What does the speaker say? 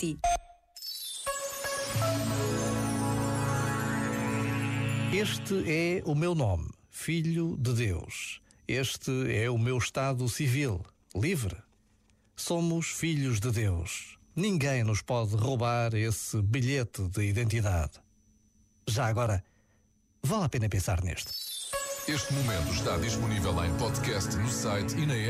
ti. Este é o meu nome, Filho de Deus. Este é o meu estado civil, livre. Somos filhos de Deus. Ninguém nos pode roubar esse bilhete de identidade. Já agora, vale a pena pensar neste. Este momento está disponível em podcast no site e na app.